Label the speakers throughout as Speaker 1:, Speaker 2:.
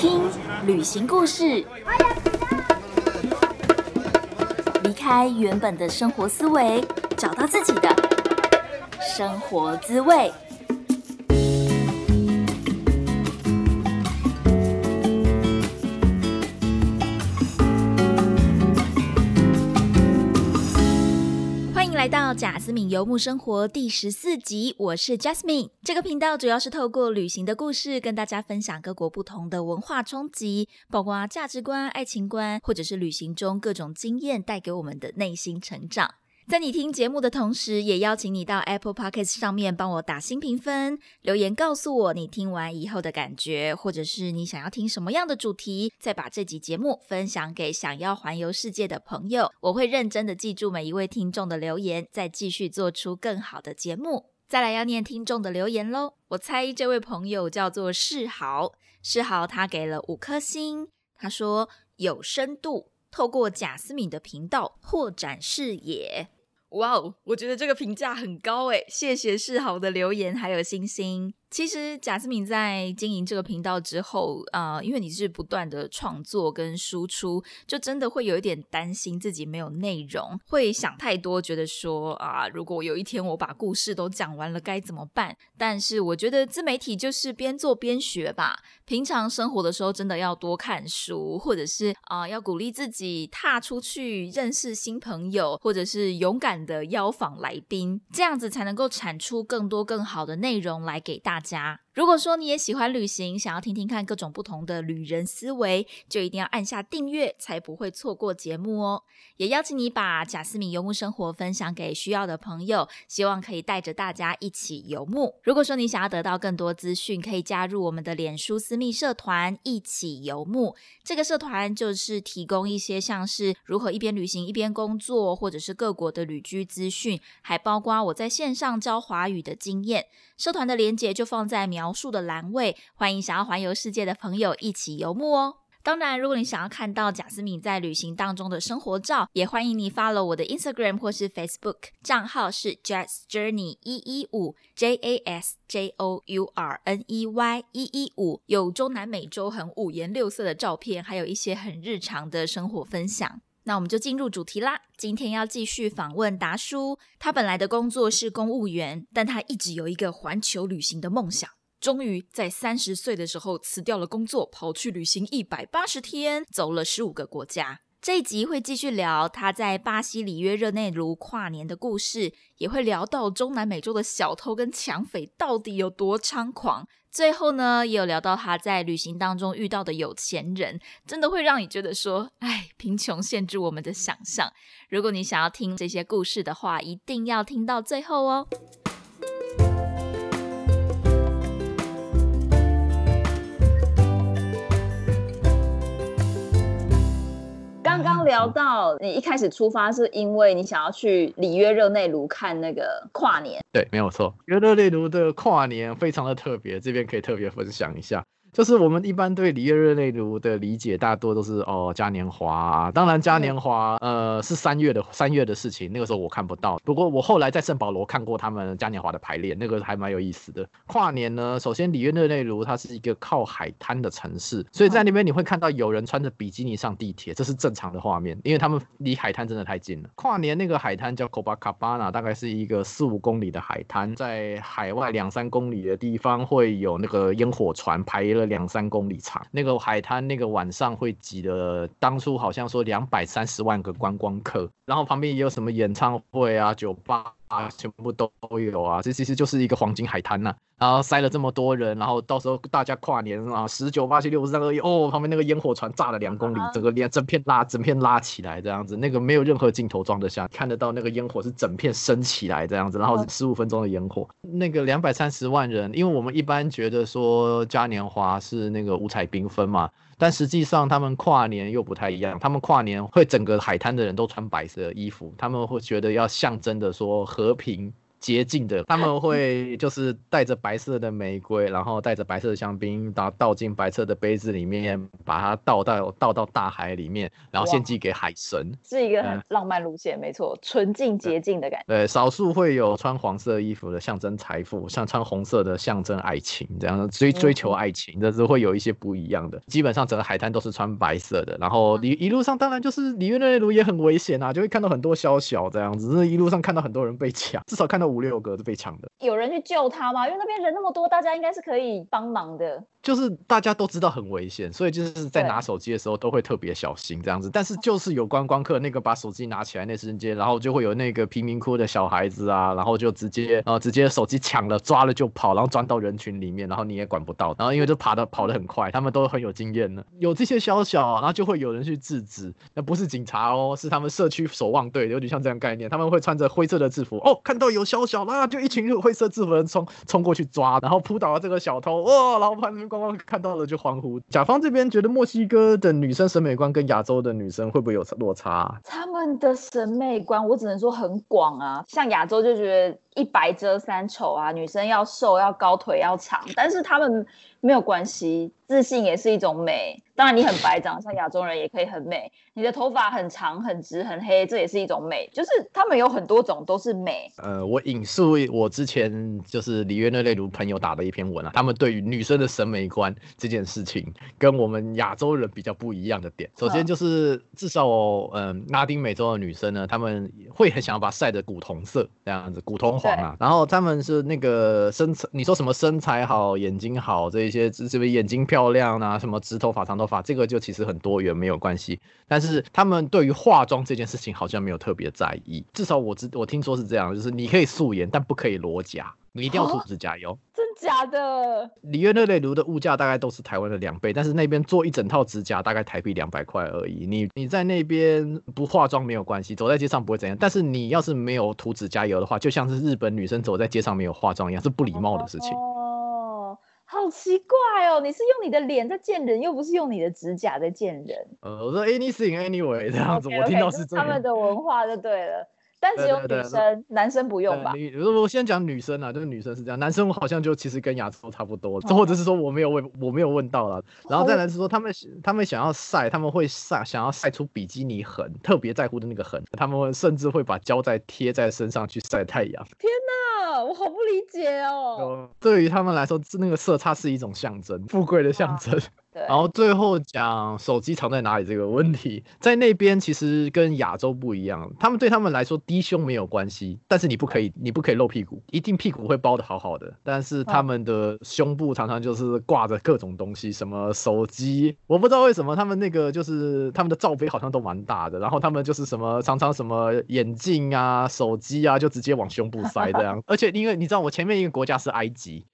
Speaker 1: 听旅行故事，离开原本的生活思维，找到自己的生活滋味。游牧生活第十四集，我是 Jasmine。这个频道主要是透过旅行的故事，跟大家分享各国不同的文化冲击，包括价值观、爱情观，或者是旅行中各种经验带给我们的内心成长。在你听节目的同时，也邀请你到 Apple Podcast 上面帮我打新评分，留言告诉我你听完以后的感觉，或者是你想要听什么样的主题，再把这集节目分享给想要环游世界的朋友。我会认真的记住每一位听众的留言，再继续做出更好的节目。再来要念听众的留言喽，我猜这位朋友叫做世豪，世豪他给了五颗星，他说有深度，透过贾斯敏的频道扩展视野。哇哦，我觉得这个评价很高诶，谢谢世豪的留言还有星星。其实贾斯敏在经营这个频道之后，啊，因为你是不断的创作跟输出，就真的会有一点担心自己没有内容，会想太多，觉得说啊，如果有一天我把故事都讲完了该怎么办？但是我觉得自媒体就是边做边学吧，平常生活的时候真的要多看书，或者是啊，要鼓励自己踏出去认识新朋友，或者是勇敢的邀访来宾，这样子才能够产出更多更好的内容来给大家。如果说你也喜欢旅行，想要听听看各种不同的旅人思维，就一定要按下订阅，才不会错过节目哦。也邀请你把贾斯敏游牧生活分享给需要的朋友，希望可以带着大家一起游牧。如果说你想要得到更多资讯，可以加入我们的脸书私密社团“一起游牧”。这个社团就是提供一些像是如何一边旅行一边工作，或者是各国的旅居资讯，还包括我在线上教华语的经验。社团的连结就放在描描述的栏位，欢迎想要环游世界的朋友一起游牧哦。当然，如果你想要看到贾斯敏在旅行当中的生活照，也欢迎你 follow 我的 Instagram 或是 Facebook 账号是 Jas Journey 一一五 J A S J O U R N E Y 一一五，有中南美洲很五颜六色的照片，还有一些很日常的生活分享。那我们就进入主题啦。今天要继续访问达叔，他本来的工作是公务员，但他一直有一个环球旅行的梦想。终于在三十岁的时候辞掉了工作，跑去旅行一百八十天，走了十五个国家。这一集会继续聊他在巴西里约热内卢跨年的故事，也会聊到中南美洲的小偷跟抢匪到底有多猖狂。最后呢，也有聊到他在旅行当中遇到的有钱人，真的会让你觉得说，哎，贫穷限制我们的想象。如果你想要听这些故事的话，一定要听到最后哦。
Speaker 2: 刚刚聊到你一开始出发是因为你想要去里约热内卢看那个跨年，
Speaker 3: 对，没有错。里约热内卢的跨年非常的特别，这边可以特别分享一下。就是我们一般对里约热内卢的理解，大多都是哦嘉年华啊。当然嘉年华呃是三月的三月的事情，那个时候我看不到。不过我后来在圣保罗看过他们嘉年华的排练，那个还蛮有意思的。跨年呢，首先里约热内卢它是一个靠海滩的城市，所以在那边你会看到有人穿着比基尼上地铁，这是正常的画面，因为他们离海滩真的太近了。跨年那个海滩叫 Copacabana，大概是一个四五公里的海滩，在海外两三公里的地方会有那个烟火船排两三公里长，那个海滩那个晚上会挤的，当初好像说两百三十万个观光客，然后旁边也有什么演唱会啊、酒吧啊，全部都有啊，这其实就是一个黄金海滩呐。然后塞了这么多人，然后到时候大家跨年啊，十九、八七、六、十三、二一，哦，旁边那个烟火船炸了两公里，整个连整片拉，整片拉起来这样子，那个没有任何镜头装得下，看得到那个烟火是整片升起来这样子，然后十五分钟的烟火，那个两百三十万人，因为我们一般觉得说嘉年华是那个五彩缤纷嘛，但实际上他们跨年又不太一样，他们跨年会整个海滩的人都穿白色衣服，他们会觉得要象征的说和平。洁净的，他们会就是带着白色的玫瑰，然后带着白色的香槟，然后倒进白色的杯子里面，把它倒到倒到大海里面，然后献祭给海神。
Speaker 1: 是一个很
Speaker 3: 嗯
Speaker 1: 浪漫路线，没错，纯净洁净的感觉。
Speaker 3: 对，少数会有穿黄色衣服的象征财富，像穿红色的象征爱情，这样追追求爱情，这是会有一些不一样的。基本上整个海滩都是穿白色的，然后一一路上当然就是里约热内卢也很危险啊，就会看到很多宵小这样子，是一路上看到很多人被抢，至少看到五六个都被抢的。
Speaker 1: 有人去救他吗？因为那边人那么多，大家应该是可以帮忙的。
Speaker 3: 就是大家都知道很危险，所以就是在拿手机的时候都会特别小心这样子。但是就是有观光客那个把手机拿起来那瞬间，然后就会有那个贫民窟的小孩子啊，然后就直接呃直接手机抢了抓了就跑，然后钻到人群里面，然后你也管不到。然后因为就爬的跑得很快，他们都很有经验呢。有这些宵小，然后就会有人去制止，那不是警察哦，是他们社区守望队，有点像这样概念。他们会穿着灰色的制服，哦，看到有宵小啦，就一群灰色制服的人冲冲过去抓，然后扑倒了这个小偷，哇，然后旁边刚刚看到了就欢呼。甲方这边觉得墨西哥的女生审美观跟亚洲的女生会不会有落差、
Speaker 1: 他们的审美观，我只能说很广啊。像亚洲就觉得一白遮三丑啊，女生要瘦、要高腿、要长，但是他们没有关系，自信也是一种美。当然，你很白，长得像亚洲人也可以很美。你的头发很长、很直、很黑，这也是一种美。就是他们有很多种都是美。
Speaker 3: 呃，我引述我之前就是里约热内卢朋友打的一篇文啊，他们对于女生的审美观这件事情，跟我们亚洲人比较不一样的点。首先
Speaker 1: 嗯
Speaker 3: 就是至少嗯、拉丁美洲的女生呢，她们会很想要把晒的古铜色这样子，古铜黄啊。然后她们是那个身材，你说什么身材好、眼睛好这一些，是不是眼睛漂亮啊？什么直头发、长头发，这个就其实很多元没有关系。但是他们对于化妆这件事情好像没有特别在意，至少我知我听说是这样，就是你可以素颜，但不可以裸甲，你一定要涂
Speaker 1: 哦
Speaker 3: 指甲油。
Speaker 1: 真假的？
Speaker 3: 里约热内卢的物价大概都是台湾的两倍，但是那边做一整套指甲大概台币两百块而已。你你在那边不化妆没有关系，走在街上不会怎样。但是你要是没有涂指甲油的话，就像是日本女生走在街上没有化妆一样，是不礼貌的事情。
Speaker 1: 哦，好奇怪哦！你是用你的脸在见人，又不是用你的指甲在见人。
Speaker 3: 呃，我说 anything anyway 这样子我听到
Speaker 1: 是
Speaker 3: 这样。
Speaker 1: 他们的文化就对了，但只有女
Speaker 3: 对对对
Speaker 1: 生，男生不用吧
Speaker 3: 呃？女，我先讲女生啊，就是女生是这样，男生好像就其实跟亚洲差不多，
Speaker 1: 哦
Speaker 3: 或者是说我没有问，我没有问到了。然后再来是说，他们他们想要晒，他们会晒，想要晒出比基尼痕，特别在乎的那个痕，他们会甚至会把胶带贴在身上去晒太阳。
Speaker 1: 啊，我好不理解哦。
Speaker 3: 呃对于他们来说，是那个色差是一种象征，富贵的象征。
Speaker 1: 对，
Speaker 3: 然后最后讲手机藏在哪里这个问题，在那边其实跟亚洲不一样，他们对他们来说低胸没有关系，但是你不可以你不可以露屁股，一定屁股会包的好好的，但是他们的胸部常常就是挂着各种东西，什么手机，我不知道为什么他们那个就是他们的罩杯好像都蛮大的，然后他们就是什么常常什么眼镜啊、手机啊，就直接往胸部塞这样，而且因为你知道我前面一个国家是埃及。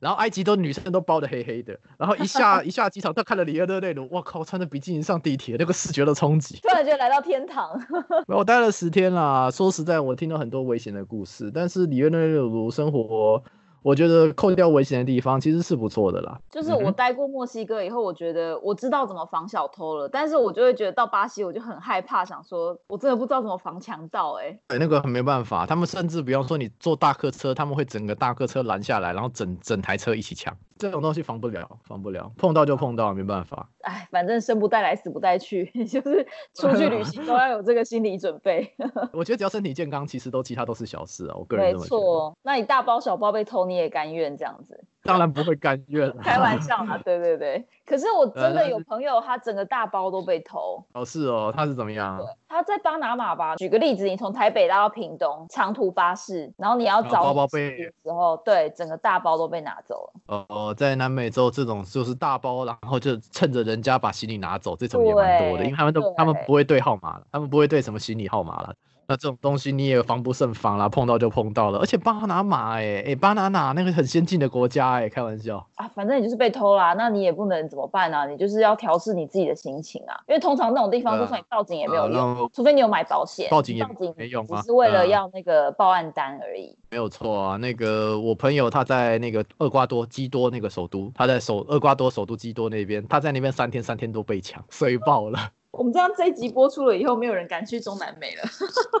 Speaker 3: 然后埃及都女生都包的黑黑的，然后一下 一下机场，他看了里约热内卢，我靠，穿着比基尼上地铁，那个视觉的冲击。
Speaker 1: 突然就来到天堂。
Speaker 3: 我待了十天啦，说实在，我听到很多危险的故事，但是里约热内卢生活，我觉得扣掉危险的地方，其实是不错的啦。
Speaker 1: 就是我待过墨西哥以后，我觉得我知道怎么防小偷了，但是我就会觉得到巴西我就很害怕，想说我真的不知道怎么防强盗哎、
Speaker 3: 对，那个没办法，他们甚至比方说你坐大客车，他们会整个大客车拦下来，然后整整台车一起抢，这种东西防不了，防不了，碰到就碰到，没办法。
Speaker 1: 哎，反正生不带来，死不带去，就是出去旅行都要有这个心理准备。
Speaker 3: 我觉得只要身体健康，其实都其他都是小事啊，我个人
Speaker 1: 没。错，那你大包小包被偷，你也甘愿这样子？
Speaker 3: 当然不会甘愿了，
Speaker 1: 开玩笑啦，对对对。可是我真的
Speaker 3: 呃
Speaker 1: 有朋友，他整个大包都被偷。
Speaker 3: 哦，是哦，他是怎么样？
Speaker 1: 他在巴拿马吧？举个例子，你从台北拉到屏东，长途巴士，然后你要找
Speaker 3: 包包被
Speaker 1: 时候，对，整个大包都被拿走了。
Speaker 3: 哦，在南美洲这种就是大包，然后就趁着人家把行李拿走，这种也蛮多的，因为他们都他们不会对号码了，他们不会对什么行李号码了。那这种东西你也防不胜防啦，碰到就碰到了。而且巴拿马、欸，哎、巴拿马那个很先进的国家、欸，哎，开玩笑。
Speaker 1: 啊，反正你就是被偷啦，那你也不能怎么办啊？你就是要调试你自己的心情啊，因为通常那种地方，就算你报警也没有
Speaker 3: 呃
Speaker 1: 用，
Speaker 3: 那
Speaker 1: 除非你有买保险。
Speaker 3: 报警也
Speaker 1: 报警
Speaker 3: 没用啊
Speaker 1: 只是为了
Speaker 3: 嗯
Speaker 1: 要那个报案单而已。
Speaker 3: 没有错啊，那个我朋友他在那个厄瓜多基多那个首都，他在首厄瓜多首都基多那边，他在那边三天三天都被抢，衰爆了。
Speaker 1: 我们这样这一集播出了以后，没有人敢去中南美了。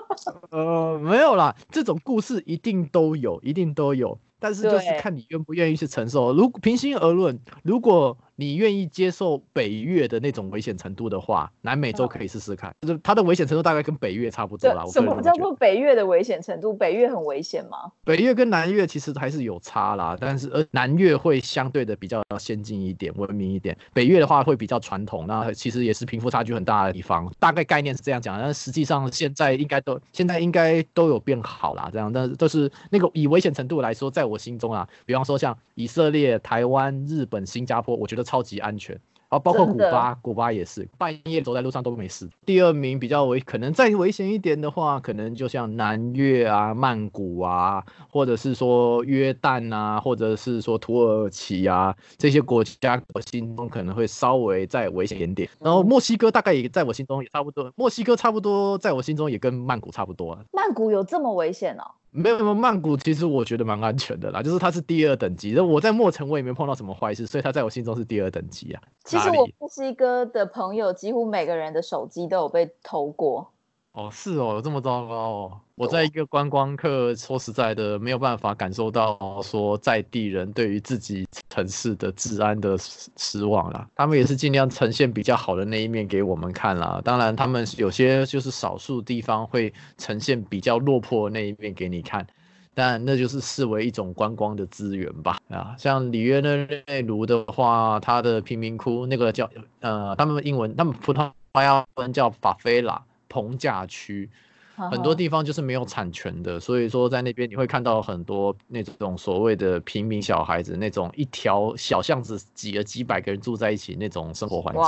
Speaker 3: 呃，没有啦，这种故事一定都有，一定都有，但是就是看你愿不愿意去承受。如平心而论，如果你愿意接受北越的那种危险程度的话，南美洲
Speaker 1: 嗯
Speaker 3: 可以试试看，就是它的危险程度大概跟北越差不多啦。
Speaker 1: 什么叫做北越的危险程度？北越很危险吗？
Speaker 3: 北越跟南越其实还是有差啦，但是呃南越会相对的比较先进一点、文明一点，北越的话会比较传统，那其实也是贫富差距很大的地方。大概概念是这样讲，但实际上现在应该都现在应该都有变好啦，这样，但是都是那个以危险程度来说，在我心中啊，比方说像以色列、台湾、日本、新加坡，我觉得超级安全。啊，包括古巴，古巴也是半夜走在路上都没事。第二名比较危，可能再危险一点的话，可能就像南越啊、曼谷啊，或者是说约旦啊，或者是说土耳其啊这些国家，我心中可能会稍微再危险一点点。然后墨西哥大概也在我心中也差不多，墨西哥差不多在我心中也跟曼谷差不多啊。
Speaker 1: 曼谷有这么危险哦？
Speaker 3: 没有没有，曼谷其实我觉得蛮安全的啦，就是它是第二等级。我在墨城我也没碰到什么坏事，所以它在我心中是第二等级啊。
Speaker 1: 其实我墨西哥的朋友几乎每个人的手机都有被偷过。
Speaker 3: 哦，是哦，有这么糟糕哦！我在一个观光客，说实在的，没有办法感受到说在地人对于自己城市的治安的失望啦。他们也是尽量呈现比较好的那一面给我们看啦。当然，他们有些就是少数地方会呈现比较落魄的那一面给你看。但那就是视为一种观光的资源吧，啊，像里约热内卢的话，它的贫民窟那个叫呃，他们英文，他们葡萄牙文叫法菲拉棚架区，很多地方就是没有产权的，所以说在那边你会看到很多那种所谓的平民小孩子，那种一条小巷子挤了几百个人住在一起那种生活环境，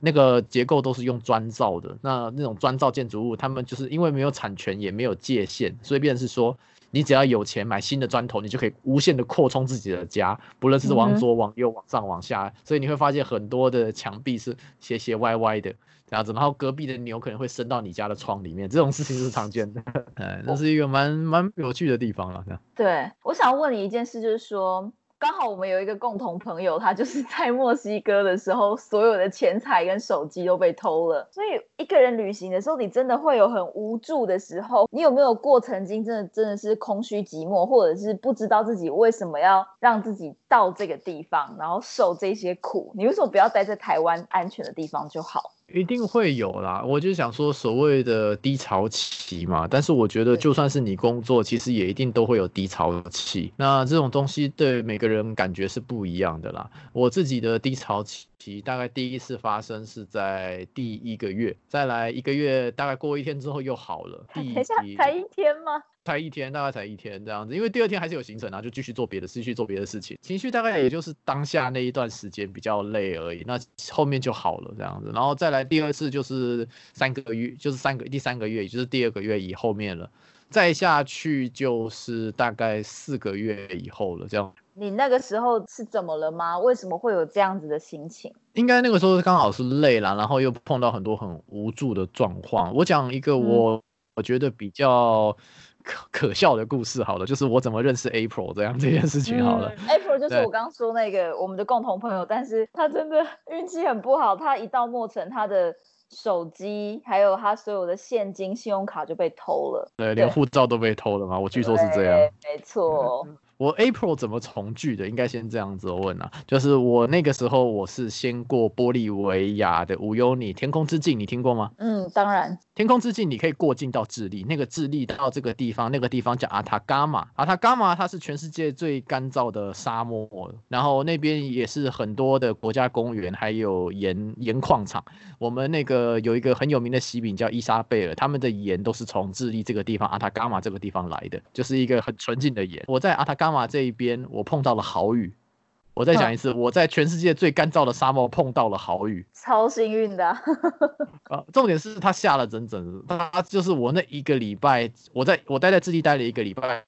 Speaker 3: 那个结构都是用砖造的。那那种砖造建筑物，他们就是因为没有产权，也没有界限，所以变成是说，你只要有钱买新的砖头，你就可以无限的扩充自己的家，不论是往左、往右、往上、往下。所以你会发现很多的墙壁是斜斜歪歪的。这样子，然后隔壁的牛可能会伸到你家的窗里面，这种事情是常见的。哎，那是一个蛮蛮有趣的地方了。
Speaker 1: 对，我想问你一件事，就是说，刚好我们有一个共同朋友，他就是 在墨西哥的时候，所有的钱财跟手机都被偷了。所以一个人旅行的时候，你真的会有很无助的时候。你有没有过曾经真的真的是空虚寂寞，或者是不知道自己为什么要让自己到这个地方，然后受这些苦？你为什么不要待在台湾安全的地方就好？
Speaker 3: 一定会有啦，我就想说所谓的低潮期嘛，但是我觉得就算是你工作，其实也一定都会有低潮期。那这种东西对每个人感觉是不一样的啦。我自己的低潮期大概第一次发生是在第一个月，再来一个月，大概过一天之后又好了。第
Speaker 1: 等一下，才一天吗？
Speaker 3: 才一天，大概才一天这样子，因为第二天还是有行程啊，就继续做别的事，继续做别的事情。情绪大概也就是当下那一段时间比较累而已，那后面就好了这样子。然后再来第二次就是三个月，就是三个第三个月，也就是第二个月以后面了。再下去就是大概四个月以后了，这样。
Speaker 1: 你那个时候是怎么了吗？为什么会有这样子的心情？
Speaker 3: 应该那个时候刚好是累了，然后又碰到很多很无助的状况。我讲一个
Speaker 1: 嗯
Speaker 3: 我、我觉得比较可 可笑的故事好了，就是我怎么认识 April 这样 这件事情好了。
Speaker 1: 嗯、April 就是我刚刚说那个我们的共同朋友，但是他真的运气很不好，他一到墨城，他的手机还有他所有的现金、信用卡就被偷了。
Speaker 3: 对，连护照都被偷了嘛？我据说是这样。
Speaker 1: 没错。
Speaker 3: 我 April 怎么重聚的？应该先这样子问啊，就是我那个时候我是先过玻利维亚的无忧尼天空之镜，你听过吗？
Speaker 1: 嗯，当然。
Speaker 3: 天空之镜你可以过境到智利，那个智利到这个地方，那个地方叫阿塔伽马，阿塔伽马它是全世界最干燥的沙漠，然后那边也是很多的国家公园，还有盐盐矿场。我们那个有一个很有名的喜饼叫伊莎贝尔，他们的盐都是从智利这个地方阿塔伽马这个地方来的，就是一个很纯净的盐。我在阿塔伽马这一边，我碰到了好雨。我再讲一次，我在全世界最干燥的沙漠碰到了好雨。
Speaker 1: 超幸运的 啊、
Speaker 3: 呃，重点是它下了整整，它就是我那一个礼拜，我在我待在智利待了一个礼拜，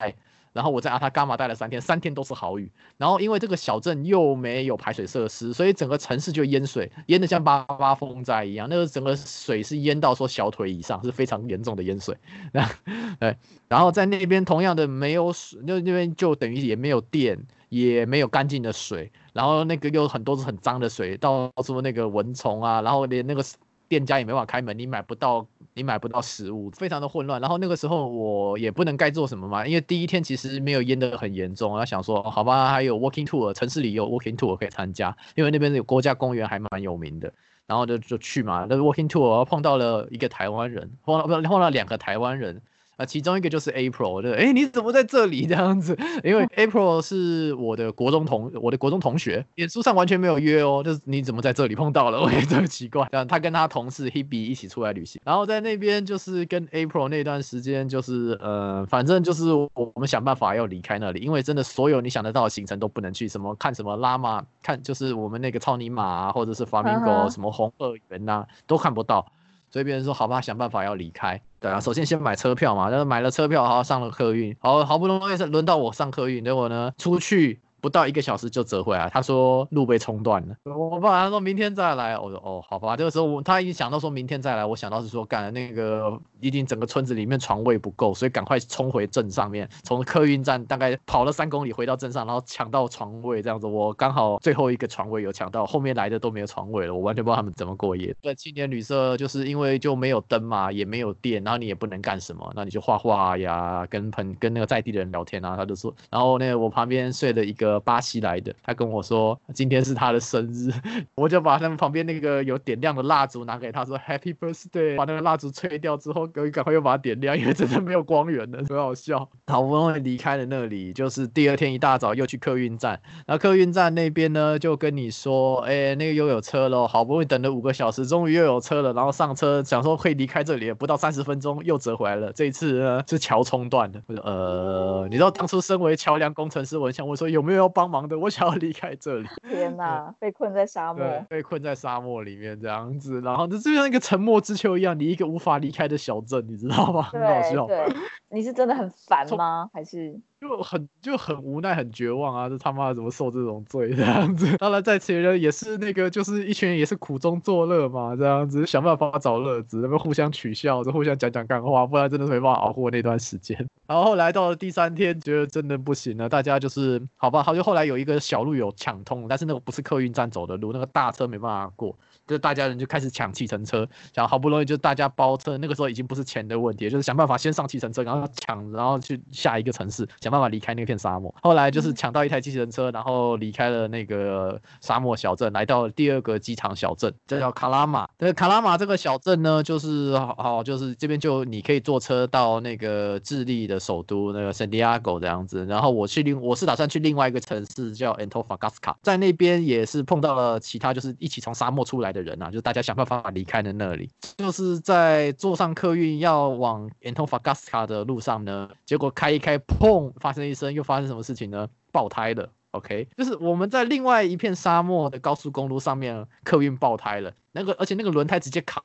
Speaker 3: 然后我在阿塔伽马待了三天，三天都是好雨。然后因为这个小镇又没有排水设施，所以整个城市就淹水，淹得像八八风灾一样。那个整个水是淹到说小腿以上，是非常严重的淹水。对，然后在那边同样的没有水，那那边就等于也没有电。也没有干净的水，然后那个又很多是很脏的水，到处那个蚊虫啊，然后连那个店家也没法开门，你买不到你买不到食物，非常的混乱。然后那个时候我也不能该做什么嘛，因为第一天其实没有淹得很严重，然后想说好吧，还有 walking tour，城市里有 walking tour 可以参加，因为那边有国家公园还蛮有名的。然后就就去嘛，那 walking tour 碰到了一个台湾人，碰到不碰到两个台湾人。啊，其中一个就是 April，就，哎，你怎么在这里这样子？因为 April 是我的国中同，我的国中同学，脸书上完全没有约哦，就是你怎么在这里碰到了？我也觉得奇怪。这样，他跟他同事 Hebe 一起出来旅行，然后在那边就是跟 April 那段时间，就是呃，反正就是我们想办法要离开那里，因为真的所有你想得到的行程都不能去，什么看什么拉玛，看就是我们那个超尼玛啊，或者是 Flamingo 什么红鳄园呐，都看不到。所以别人说好吧，想办法要离开。对啊，首先先买车票嘛，然后买了车票，然后上了客运，好好不容易是轮到我上客运，结果呢出去。不到一个小时就折回来，他说路被冲断了。我爸他说明天再来，我说哦，好吧。这个时候我他已经想到说明天再来，我想到是说干那个一定整个村子里面床位不够，所以赶快冲回镇上面，从客运站大概跑了三公里回到镇上，然后抢到床位这样子。我刚好最后一个床位有抢到，后面来的都没有床位了，我完全不知道他们怎么过夜。在青年旅社就是因为就没有灯嘛，也没有电，然后你也不能干什么，那你就画画呀，跟朋跟那个在地的人聊天啊。他就说，然后那个我旁边睡了一个巴西来的。他跟我说今天是他的生日，我就把他们旁边那个有点亮的蜡烛拿给他说 Happy Birthday，把那个蜡烛吹掉之后，赶快又把它点亮，因为真的没有光源了，很好笑。好不容易离开了那里，就是第二天一大早又去客运站，然后客运站那边呢就跟你说，哎，那个又有车了，好不容易等了五个小时，终于又有车了，然后上车想说可以离开这里，不到三十分钟又折回来了。这一次呢是桥冲断的，呃，你知道当初身为桥梁工程师，我想问说有没有要帮忙的？我想。要离开这里，
Speaker 2: 天哪！被困在沙漠，
Speaker 3: 被困在沙漠里面这样子，然后这就像一个沉默之丘一样，你一个无法离开的小镇，你知道吗？很好笑。
Speaker 2: 对，你是真的很烦吗？还是？
Speaker 3: 就很就很无奈很绝望啊！这他妈怎么受这种罪这样子？当然在前人也是那个，就是一群人也是苦中作乐嘛，这样子想办法找乐子，那么互相取笑，就互相讲讲干话，不然真的没办法熬过那段时间。然后后来到了第三天，觉得真的不行了，大家就是好吧，好就后来有一个小路有抢通，但是那个不是客运站走的路，那个大车没办法过。就大家人就开始抢计程车，想好不容易就大家包车，那个时候已经不是钱的问题，就是想办法先上计程车，然后抢，然后去下一个城市，想办法离开那片沙漠。后来就是抢到一台机器人车，然后离开了那个沙漠小镇，来到第二个机场小镇，这叫卡拉马。这个卡拉马这个小镇呢，就是好，就是这边就你可以坐车到那个智利的首都那个圣地亚哥这样子。然后我去另，我是打算去另外一个城市叫 Antofagasta，在那边也是碰到了其他就是一起从沙漠出来。的人啊，就大家想办法离开的那里，就是在坐上客运要往 Antofagasta 的路上呢，结果开一开，砰，发生一声，又发生什么事情呢？爆胎了。OK，就是我们在另外一片沙漠的高速公路上面，客运爆胎了。那个，而且那个轮胎直接卡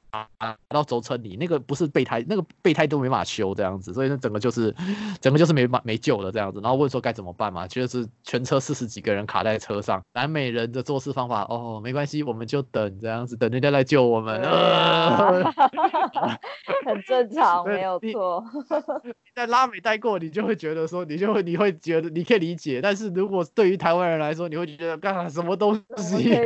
Speaker 3: 到轴承里，那个不是备胎，那个备胎都没法修这样子，所以那整个就是，整个就是没没救了这样子。然后问说该怎么办嘛，就是全车四十几个人卡在车上，南美人的做事方法哦，没关系，我们就等这样子，等人家来救我们。
Speaker 2: 呃很正常，没有错。
Speaker 3: 在拉美待过，你就会觉得说，你就会你会觉得你可以理解，但是如果对于台湾人来说，你会觉得干什么东西？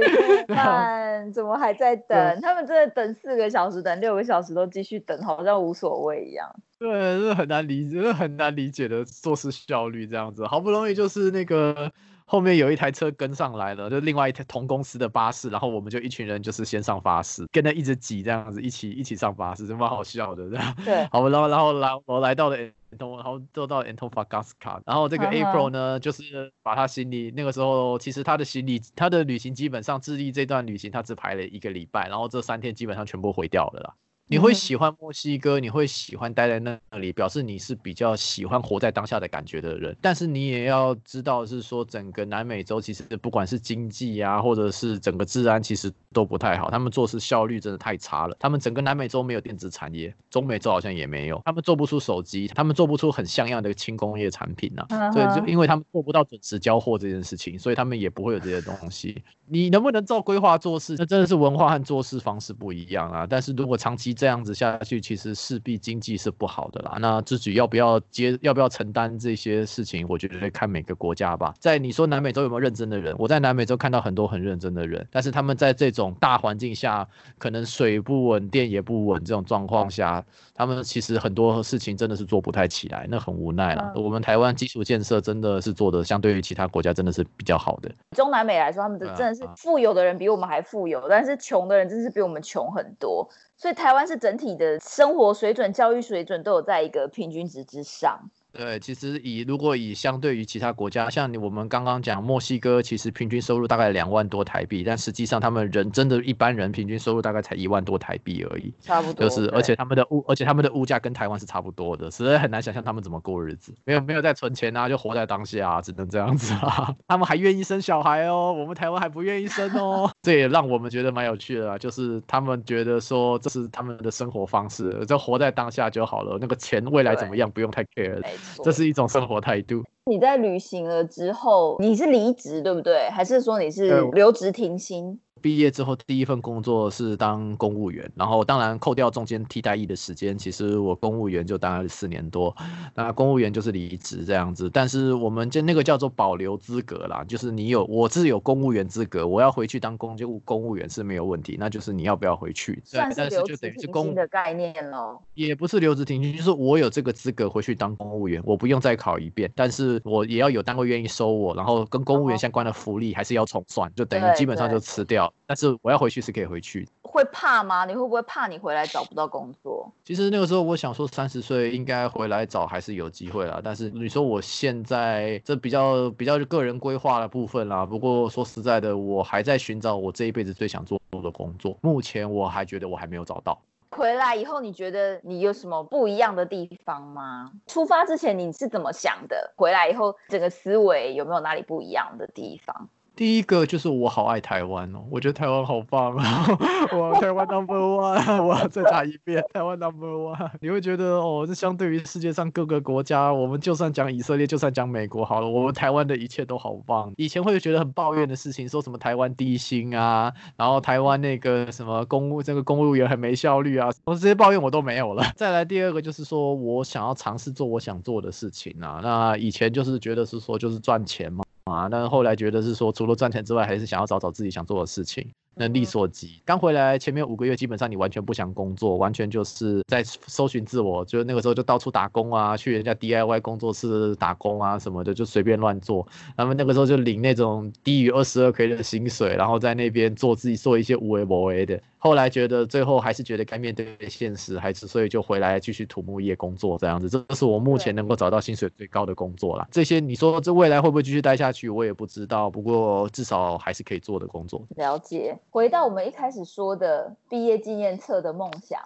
Speaker 2: 看怎么还在等？他们真的等四个小时，等六个小时都继续等，好像无所谓一样。
Speaker 3: 对，是很难理解，是很难理解的做事效率这样子。好不容易就是那个后面有一台车跟上来了，就另外一台同公司的巴士，然后我们就一群人就是先上巴士，跟着一直挤这样子，一起一起上巴士，蛮好笑的。
Speaker 2: 对，
Speaker 3: 好，然后然后来我来到了。然后做到 Antofagasta，然后这个 April 呢，就是把他行李那个时候，其实他的行李，他的旅行基本上智利这段旅行他只排了一个礼拜，然后这三天基本上全部毁掉了啦。你会喜欢墨西哥，你会喜欢待在那里，表示你是比较喜欢活在当下的感觉的人。但是你也要知道，是说整个南美洲其实不管是经济啊，或者是整个治安，其实都不太好。他们做事效率真的太差了。他们整个南美洲没有电子产业，中美洲好像也没有。他们做不出手机，他们做不出很像样的轻工业产品呐。所以就因为他们做不到准时交货这件事情，所以他们也不会有这些东西。你能不能照规划做事，那真的是文化和做事方式不一样啊。但是如果长期这样子下去，其实势必经济是不好的啦。那自己要不要接，要不要承担这些事情，我觉得看每个国家吧。在你说南美洲有没有认真的人？我在南美洲看到很多很认真的人，但是他们在这种大环境下，可能水不稳、电也不稳这种状况下，他们其实很多事情真的是做不太起来，那很无奈了。我们台湾基础建设真的是做的相对于其他国家真的是比较好的。
Speaker 1: 中南美来说，他们的真的是富有的人比我们还富有，但是穷的人真是比我们穷很多。所以台湾是整体的生活水准、教育水准都有在一个平均值之上。
Speaker 3: 对，其实以如果以相对于其他国家，像我们刚刚讲墨西哥，其实平均收入大概两万多台币，但实际上他们人真的一般人平均收入大概才一万多台币而已，
Speaker 1: 差不多。
Speaker 3: 就是而且他们的物，而且他们的物价跟台湾是差不多的，实在很难想象他们怎么过日子。没有没有在存钱啊，就活在当下，只能这样子啊。他们还愿意生小孩哦，我们台湾还不愿意生哦。这也让我们觉得蛮有趣的啊，就是他们觉得说这是他们的生活方式，就活在当下就好了，那个钱未来怎么样不用太 care，这是一种生。活态度。
Speaker 1: 你在旅行了之后，你是离职对不对？还是说你是留职停薪？
Speaker 3: 毕业之后第一份工作是当公务员，然后当然扣掉中间替代役的时间，其实我公务员就当了四年多。那公务员就是离职这样子，但是我们就那个叫做保留资格啦，就是你有我是有公务员资格，我要回去当公就公务员是没有问题，那就是你要不要回去？
Speaker 1: 算是留职停薪的概念喽。
Speaker 3: 也不是留职停薪，就是我有这个资格回去当公务员，我不用再考一遍，但是我也要有单位愿意收我，然后跟公务员相关的福利还是要重算，就等于基本上就辞掉。但是我要回去是可以回去，
Speaker 1: 会怕吗？你会不会怕你回来找不到工作？
Speaker 3: 其实那个时候我想说，三十岁应该回来找还是有机会啦。但是你说我现在这比较比较个人规划的部分啦。不过说实在的，我还在寻找我这一辈子最想做的工作。目前我还觉得我还没有找到。
Speaker 1: 回来以后，你觉得你有什么不一样的地方吗？出发之前你是怎么想的？回来以后，整个思维有没有哪里不一样的地方？
Speaker 3: 第一个就是我好爱台湾哦，我觉得台湾好棒啊！哇，台湾 number one，我要再打一遍 台湾 number one。你会觉得哦，这相对于世界上各个国家，我们就算讲以色列，就算讲美国好了，我们台湾的一切都好棒。以前会觉得很抱怨的事情，说什么台湾低薪啊，然后台湾那个什么公务这个公务员很没效率啊，我这些抱怨我都没有了。再来第二个就是说我想要尝试做我想做的事情啊。那以前就是觉得是说就是赚钱嘛。啊，但是后来觉得是说，除了赚钱之外，还是想要找找自己想做的事情。能力所及，刚回来前面五个月，基本上你完全不想工作，完全就是在搜寻自我，就那个时候就到处打工啊，去人家 DIY 工作室打工啊什么的，就随便乱做。他们那个时候就领那种低于二十二 K 的薪水，然后在那边做自己做一些无为不为的。后来觉得最后还是觉得该面对现实，还是所以就回来继续土木业工作这样子。这是我目前能够找到薪水最高的工作了。这些你说这未来会不会继续待下去，我也不知道。不过至少还是可以做的工作。
Speaker 1: 了解。回到我们一开始说的毕业纪念册的梦想，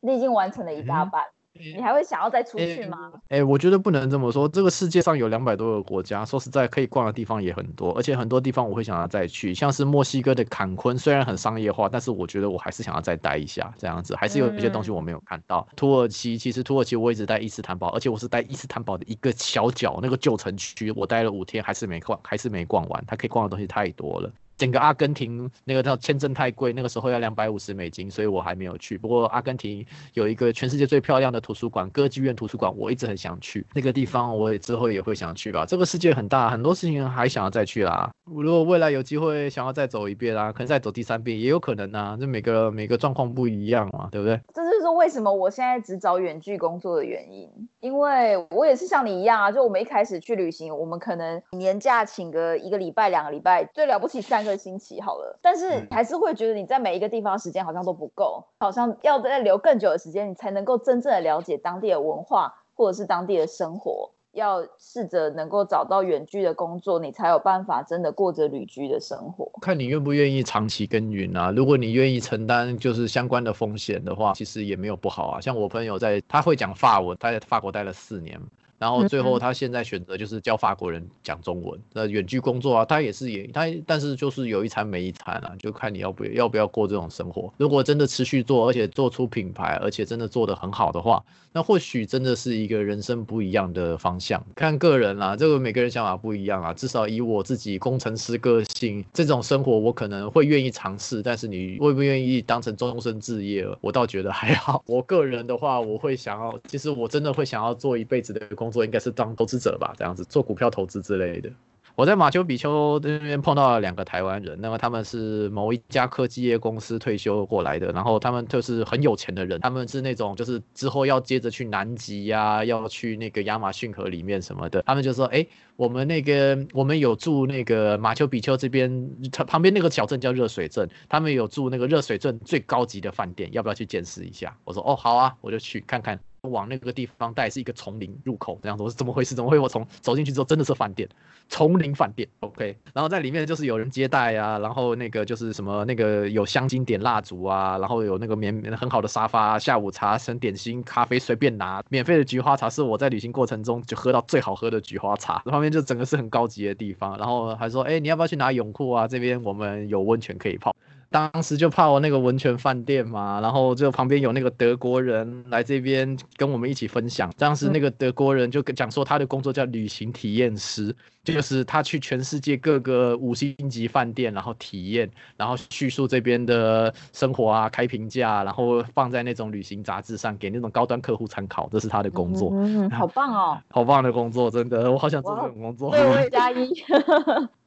Speaker 1: 你已经完成了一大半。你还会想要再出去吗？
Speaker 3: 哎，我觉得不能这么说。这个世界上有两百多个国家，说实在，可以逛的地方也很多，而且很多地方我会想要再去。像是墨西哥的坎昆，虽然很商业化，但是我觉得我还是想要再待一下，这样子还是有一些东西我没有看到。土耳其，其实土耳其我一直待伊斯坦堡，而且我是待伊斯坦堡的一个小角那个旧城区，我待了五天还是没逛，还是没逛完。它可以逛的东西太多了。整个阿根廷那个叫签证太贵，那个时候要两百五十美金，所以我还没有去。不过阿根廷有一个全世界最漂亮的图书馆——歌剧院图书馆，我一直很想去那个地方，我也之后也会想去吧。这个世界很大，很多事情还想要再去啦。如果未来有机会想要再走一遍啊，可能再走第三遍也有可能啊。这每个每个状况不一样嘛，对不对？
Speaker 1: 这就是为什么我现在只找远距工作的原因，因为我也是像你一样啊。就我们一开始去旅行，我们可能年假请个一个礼拜、两个礼拜，最了不起三。个星期好了，但是还是会觉得你在每一个地方时间好像都不够，好像要再留更久的时间，你才能够真正的了解当地的文化或者是当地的生活。要试着能够找到远距的工作，你才有办法真的过着旅居的生活。
Speaker 3: 看你愿不愿意长期耕耘啊？如果你愿意承担就是相关的风险的话，其实也没有不好啊。像我朋友在，他会讲法文，他在法国待了四年。然后最后
Speaker 2: 嗯
Speaker 3: 他现在选择就是教法国人讲中文，那远距工作啊，他也是也他但是就是有一餐没一餐啊，就看你要不要不要过这种生活。如果真的持续做，而且做出品牌，而且真的做得很好的话，那或许真的是一个人生不一样的方向。看个人啦，这个每个人想法不一样啊。至少以我自己工程师个性，这种生活我可能会愿意尝试，但是你愿不愿意当成终身置业，我倒觉得还好。我个人的话，我会想要，其实我真的会想要做一辈子的工作，应该是当投资者吧，这样子做股票投资之类的。我在马丘比丘那边碰到了两个台湾人，那么他们是某一家科技业公司退休过来的，然后他们就是很有钱的人，他们是那种就是之后要接着去南极呀、要去那个亚马逊河里面什么的，他们就说，哎，我们那个我们有住那个马丘比丘这边，它旁边那个小镇叫热水镇，他们有住那个热水镇最高级的饭店，要不要去见识一下？我说，哦，好啊，我就去看看。往那个地方带是一个丛林入口，这样子我是怎么回事？怎么会我从走进去之后真的是饭店，丛林饭店，OK，然后在里面就是有人接待啊，然后那个就是什么那个有香精点蜡烛啊，然后有那个棉很好的沙发，下午茶、生点心、咖啡随便拿，免费的菊花茶是我在旅行过程中就喝到最好喝的菊花茶，旁边就整个是很高级的地方，然后还说，哎，你要不要去拿泳裤啊？这边我们有温泉可以泡。当时就泡那个温泉饭店嘛，然后就旁边有那个德国人来这边跟我们一起分享。当时那个德国人就跟讲说他的工作叫旅行体验师，就是他去全世界各个五星级饭店，然后体验，然后叙述这边的生活啊，开评价，然后放在那种旅行杂志上给那种高端客户参考，这是他的工作。
Speaker 2: 嗯，好棒哦！
Speaker 3: 好棒的工作，真的，我好想做这种工作。
Speaker 2: 对，我也加一。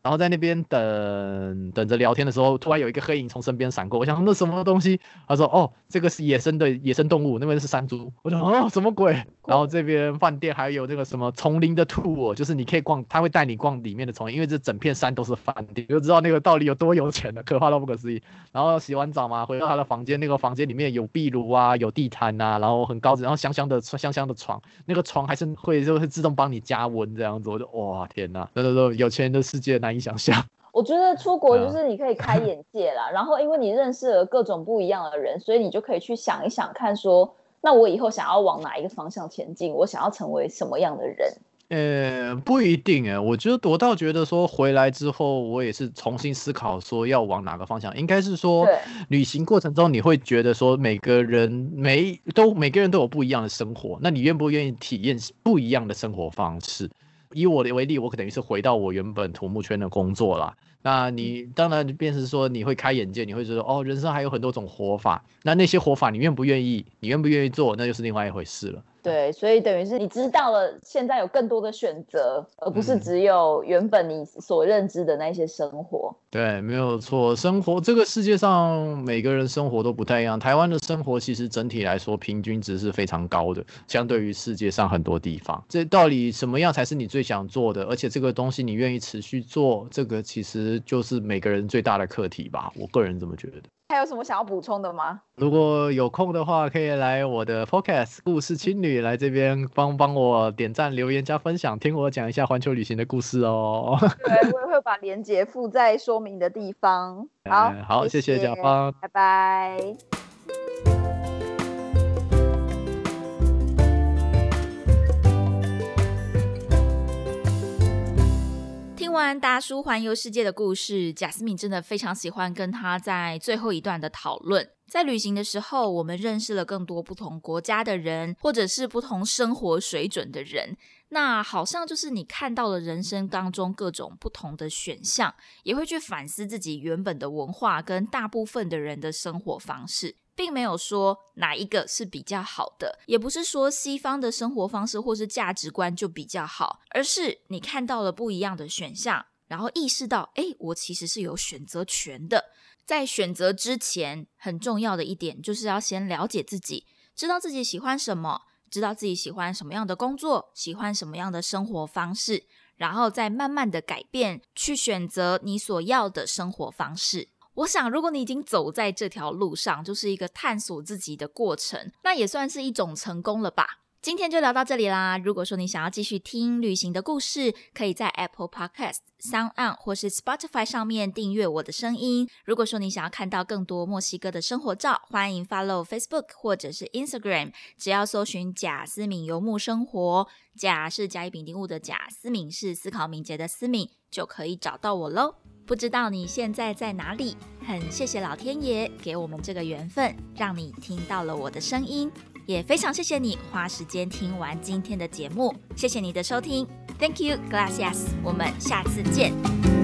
Speaker 3: 然后在那边等等着聊天的时候，突然有一个黑影从身边闪过，我想那什么东西？他说：“哦，这个是野生的野生动物，那边是山猪。”我说哦，什么鬼？然后这边饭店还有那个什么丛林的 tour，就是你可以逛，他会带你逛里面的丛林，因为这整片山都是饭店，你就知道那个到底有多有钱了，可怕到不可思议。然后洗完澡嘛，回到他的房间，那个房间里面有壁炉啊，有地毯啊，然后很高，然后香香的香香的床，那个床还是会就会自动帮你加温这样子，我就哇天哪，真的都有钱人的世界难以想象。
Speaker 2: 我觉得出国就
Speaker 3: 嗯
Speaker 2: 是你可以开眼界啦，然后因为你认识了各种不一样的人，所以你就可以去想一想看说，那我以后想要往哪一个方向前进，我想要成为什么样的人？
Speaker 3: 呃，不一定哎，我觉得我倒觉得说回来之后，我也是重新思考说要往哪个方向。应该是说，旅行过程中你会觉得说每个人每都每个人都有不一样的生活，那你愿不愿意体验不一样的生活方式？以我的为例，我可等于是回到我原本土木圈的工作啦。那你当然便是说你会开眼界，你会觉得哦，人生还有很多种活法。那那些活法你愿不愿意？你愿不愿意做？那就是另外一回事了。
Speaker 2: 对，所以等于是你知道了，现在有更多的选择，而不是
Speaker 3: 嗯
Speaker 2: 只有原本你所认知的那些生活。
Speaker 3: 对，没有错。生活这个世界上每个人生活都不太一样。台湾的生活其实整体来说平均值是非常高的，相对于世界上很多地方。这到底什么样才是你最想做的？而且这个东西你愿意持续做，这个其实就是每个人最大的课题吧。我个人这么觉得。
Speaker 2: 还有什么想要补充的吗？
Speaker 3: 如果有空的话，可以来我的 Podcast 故事青旅来这边帮帮我点赞、留言、加分享，听我讲一下环球旅行的故事哦。
Speaker 2: 对，我也会把链接附在说明的地方。好
Speaker 3: 嗯，好，谢谢
Speaker 2: 谢
Speaker 3: 甲方。
Speaker 2: 拜拜。
Speaker 1: 听完达叔环游世界的故事，贾斯敏真的非常喜欢跟他在最后一段的讨论。在旅行的时候，我们认识了更多不同国家的人，或者是不同生活水准的人。那好像就是你看到了人生当中各种不同的选项，也会去反思自己原本的文化跟大部分的人的生活方式。并没有说哪一个是比较好的，也不是说西方的生活方式或是价值观就比较好，而是你看到了不一样的选项，然后意识到，哎，我其实是有选择权的。在选择之前，很重要的一点就是要先了解自己，知道自己喜欢什么，知道自己喜欢什么样的工作，喜欢什么样的生活方式，然后再慢慢的改变，去选择你所要的生活方式。我想，如果你已经走在这条路上，就是一个探索自己的过程，那也算是一种成功了吧。今天就聊到这里啦。如果说你想要继续听旅行的故事，可以在 Apple Podcast、Sound On 或是 Spotify 上面订阅我的声音。如果说你想要看到更多墨西哥的生活照，欢迎 follow Facebook 或者是 Instagram，只要搜寻贾思敏游牧生活，贾是甲乙丙丁戊的贾，思敏是思考敏捷的思敏，就可以找到我喽。不知道你现在在哪里？很谢谢老天爷给我们这个缘分，让你听到了我的声音。也非常谢谢你花时间听完今天的节目，谢谢你的收听，Thank you，Glasses，我们下次见。